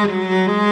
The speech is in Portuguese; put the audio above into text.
Música